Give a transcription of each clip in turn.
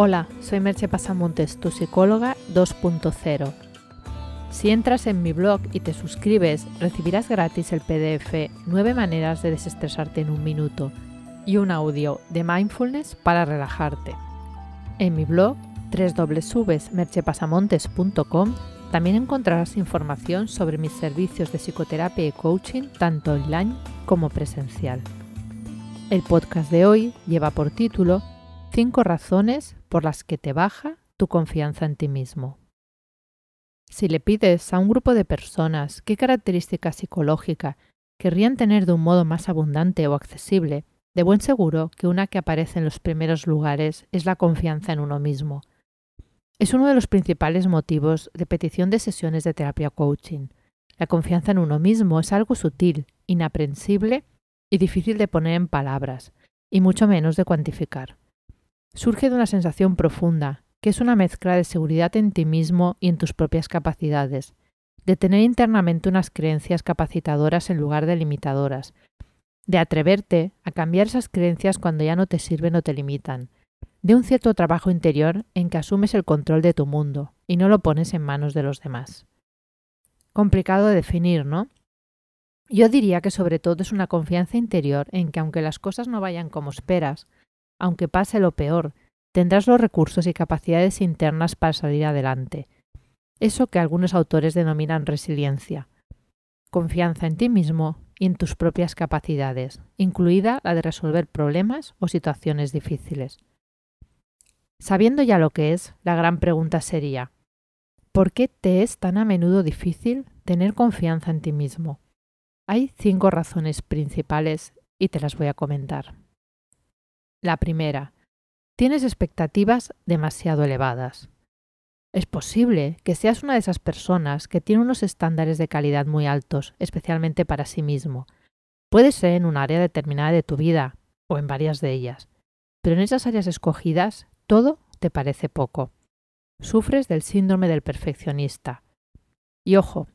Hola, soy Merche Pasamontes, tu psicóloga 2.0. Si entras en mi blog y te suscribes, recibirás gratis el PDF 9 maneras de desestresarte en un minuto y un audio de mindfulness para relajarte. En mi blog www.merchepasamontes.com también encontrarás información sobre mis servicios de psicoterapia y coaching tanto online como presencial. El podcast de hoy lleva por título 5 razones por las que te baja tu confianza en ti mismo. Si le pides a un grupo de personas qué característica psicológica querrían tener de un modo más abundante o accesible, de buen seguro que una que aparece en los primeros lugares es la confianza en uno mismo. Es uno de los principales motivos de petición de sesiones de terapia coaching. La confianza en uno mismo es algo sutil, inaprensible y difícil de poner en palabras, y mucho menos de cuantificar surge de una sensación profunda, que es una mezcla de seguridad en ti mismo y en tus propias capacidades, de tener internamente unas creencias capacitadoras en lugar de limitadoras, de atreverte a cambiar esas creencias cuando ya no te sirven o te limitan, de un cierto trabajo interior en que asumes el control de tu mundo y no lo pones en manos de los demás. Complicado de definir, ¿no? Yo diría que sobre todo es una confianza interior en que aunque las cosas no vayan como esperas, aunque pase lo peor, tendrás los recursos y capacidades internas para salir adelante. Eso que algunos autores denominan resiliencia. Confianza en ti mismo y en tus propias capacidades, incluida la de resolver problemas o situaciones difíciles. Sabiendo ya lo que es, la gran pregunta sería, ¿por qué te es tan a menudo difícil tener confianza en ti mismo? Hay cinco razones principales y te las voy a comentar. La primera, tienes expectativas demasiado elevadas. Es posible que seas una de esas personas que tiene unos estándares de calidad muy altos, especialmente para sí mismo. Puede ser en un área determinada de tu vida o en varias de ellas, pero en esas áreas escogidas todo te parece poco. Sufres del síndrome del perfeccionista. Y ojo,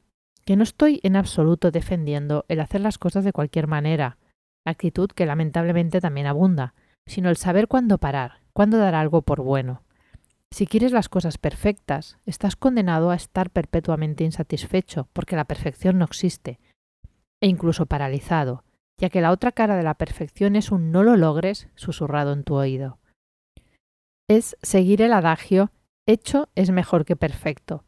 que no estoy en absoluto defendiendo el hacer las cosas de cualquier manera, actitud que lamentablemente también abunda, sino el saber cuándo parar, cuándo dar algo por bueno. Si quieres las cosas perfectas, estás condenado a estar perpetuamente insatisfecho, porque la perfección no existe, e incluso paralizado, ya que la otra cara de la perfección es un no lo logres susurrado en tu oído. Es seguir el adagio hecho es mejor que perfecto.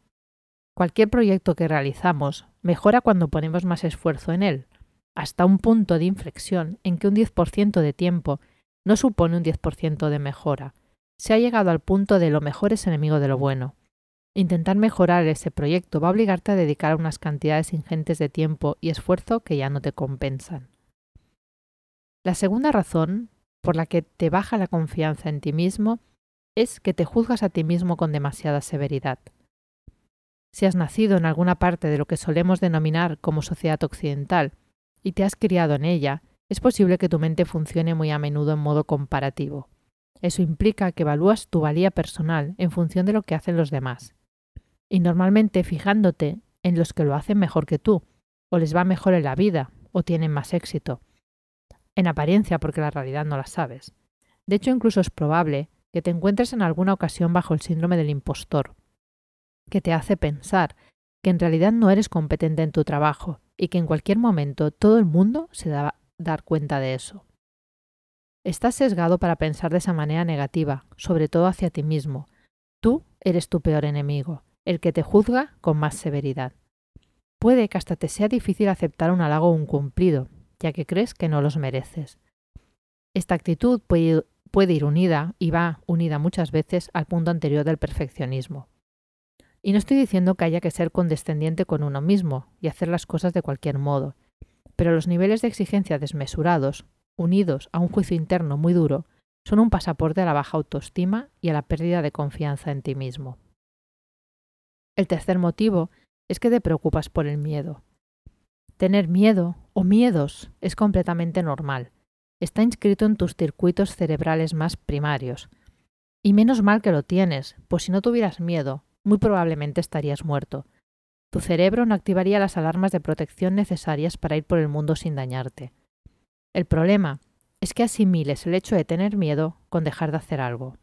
Cualquier proyecto que realizamos mejora cuando ponemos más esfuerzo en él, hasta un punto de inflexión en que un 10% de tiempo no supone un 10% de mejora. Se ha llegado al punto de lo mejor es enemigo de lo bueno. Intentar mejorar ese proyecto va a obligarte a dedicar unas cantidades ingentes de tiempo y esfuerzo que ya no te compensan. La segunda razón por la que te baja la confianza en ti mismo es que te juzgas a ti mismo con demasiada severidad. Si has nacido en alguna parte de lo que solemos denominar como sociedad occidental y te has criado en ella, es posible que tu mente funcione muy a menudo en modo comparativo. Eso implica que evalúas tu valía personal en función de lo que hacen los demás. Y normalmente fijándote en los que lo hacen mejor que tú, o les va mejor en la vida, o tienen más éxito. En apariencia, porque la realidad no la sabes. De hecho, incluso es probable que te encuentres en alguna ocasión bajo el síndrome del impostor, que te hace pensar que en realidad no eres competente en tu trabajo y que en cualquier momento todo el mundo se da dar cuenta de eso. Estás sesgado para pensar de esa manera negativa, sobre todo hacia ti mismo. Tú eres tu peor enemigo, el que te juzga con más severidad. Puede que hasta te sea difícil aceptar un halago o un cumplido, ya que crees que no los mereces. Esta actitud puede, puede ir unida, y va unida muchas veces, al punto anterior del perfeccionismo. Y no estoy diciendo que haya que ser condescendiente con uno mismo y hacer las cosas de cualquier modo, pero los niveles de exigencia desmesurados, unidos a un juicio interno muy duro, son un pasaporte a la baja autoestima y a la pérdida de confianza en ti mismo. El tercer motivo es que te preocupas por el miedo. Tener miedo o miedos es completamente normal. Está inscrito en tus circuitos cerebrales más primarios. Y menos mal que lo tienes, pues si no tuvieras miedo, muy probablemente estarías muerto, tu cerebro no activaría las alarmas de protección necesarias para ir por el mundo sin dañarte. El problema es que asimiles el hecho de tener miedo con dejar de hacer algo.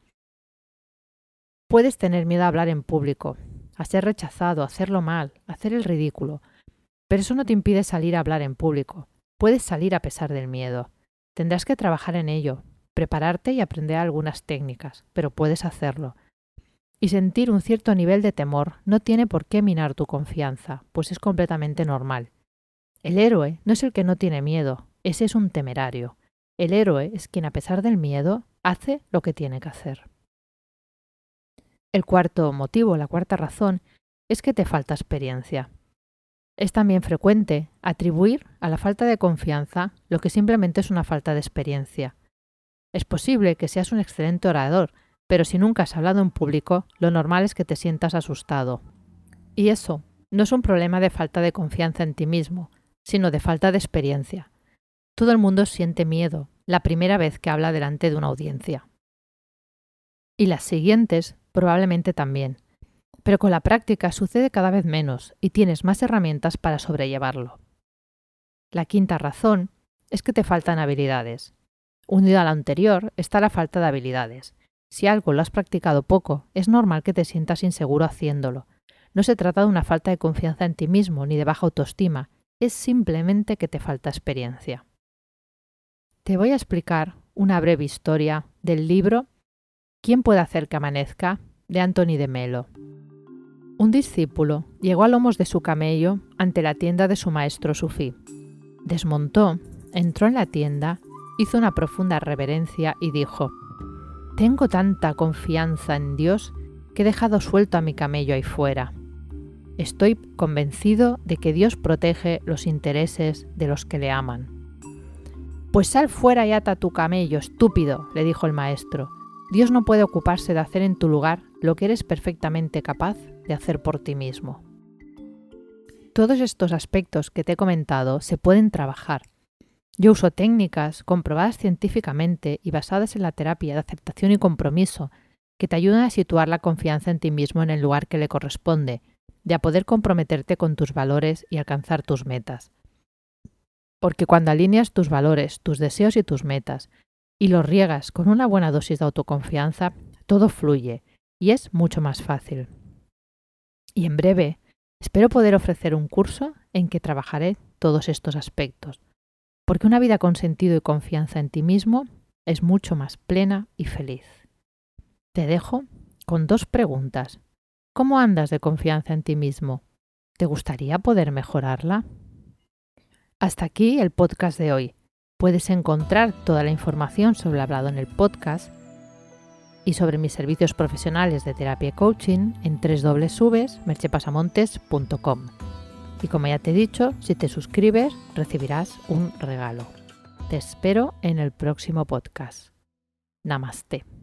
Puedes tener miedo a hablar en público, a ser rechazado, a hacerlo mal, a hacer el ridículo, pero eso no te impide salir a hablar en público. Puedes salir a pesar del miedo. Tendrás que trabajar en ello, prepararte y aprender algunas técnicas, pero puedes hacerlo. Y sentir un cierto nivel de temor no tiene por qué minar tu confianza, pues es completamente normal. El héroe no es el que no tiene miedo, ese es un temerario. El héroe es quien a pesar del miedo hace lo que tiene que hacer. El cuarto motivo, la cuarta razón, es que te falta experiencia. Es también frecuente atribuir a la falta de confianza lo que simplemente es una falta de experiencia. Es posible que seas un excelente orador, pero si nunca has hablado en público, lo normal es que te sientas asustado. Y eso no es un problema de falta de confianza en ti mismo, sino de falta de experiencia. Todo el mundo siente miedo la primera vez que habla delante de una audiencia. Y las siguientes probablemente también. Pero con la práctica sucede cada vez menos y tienes más herramientas para sobrellevarlo. La quinta razón es que te faltan habilidades. Unido a la anterior está la falta de habilidades. Si algo lo has practicado poco, es normal que te sientas inseguro haciéndolo. No se trata de una falta de confianza en ti mismo ni de baja autoestima, es simplemente que te falta experiencia. Te voy a explicar una breve historia del libro ¿Quién puede hacer que amanezca? de Anthony de Melo. Un discípulo llegó a lomos de su camello ante la tienda de su maestro sufí. Desmontó, entró en la tienda hizo una profunda reverencia y dijo, Tengo tanta confianza en Dios que he dejado suelto a mi camello ahí fuera. Estoy convencido de que Dios protege los intereses de los que le aman. Pues sal fuera y ata tu camello, estúpido, le dijo el maestro. Dios no puede ocuparse de hacer en tu lugar lo que eres perfectamente capaz de hacer por ti mismo. Todos estos aspectos que te he comentado se pueden trabajar yo uso técnicas comprobadas científicamente y basadas en la terapia de aceptación y compromiso que te ayudan a situar la confianza en ti mismo en el lugar que le corresponde, de a poder comprometerte con tus valores y alcanzar tus metas. Porque cuando alineas tus valores, tus deseos y tus metas, y los riegas con una buena dosis de autoconfianza, todo fluye y es mucho más fácil. Y en breve, espero poder ofrecer un curso en que trabajaré todos estos aspectos porque una vida con sentido y confianza en ti mismo es mucho más plena y feliz. Te dejo con dos preguntas. ¿Cómo andas de confianza en ti mismo? ¿Te gustaría poder mejorarla? Hasta aquí el podcast de hoy. Puedes encontrar toda la información sobre lo hablado en el podcast y sobre mis servicios profesionales de terapia y coaching en www.merchepasamontes.com. Y como ya te he dicho, si te suscribes recibirás un regalo. Te espero en el próximo podcast. Namaste.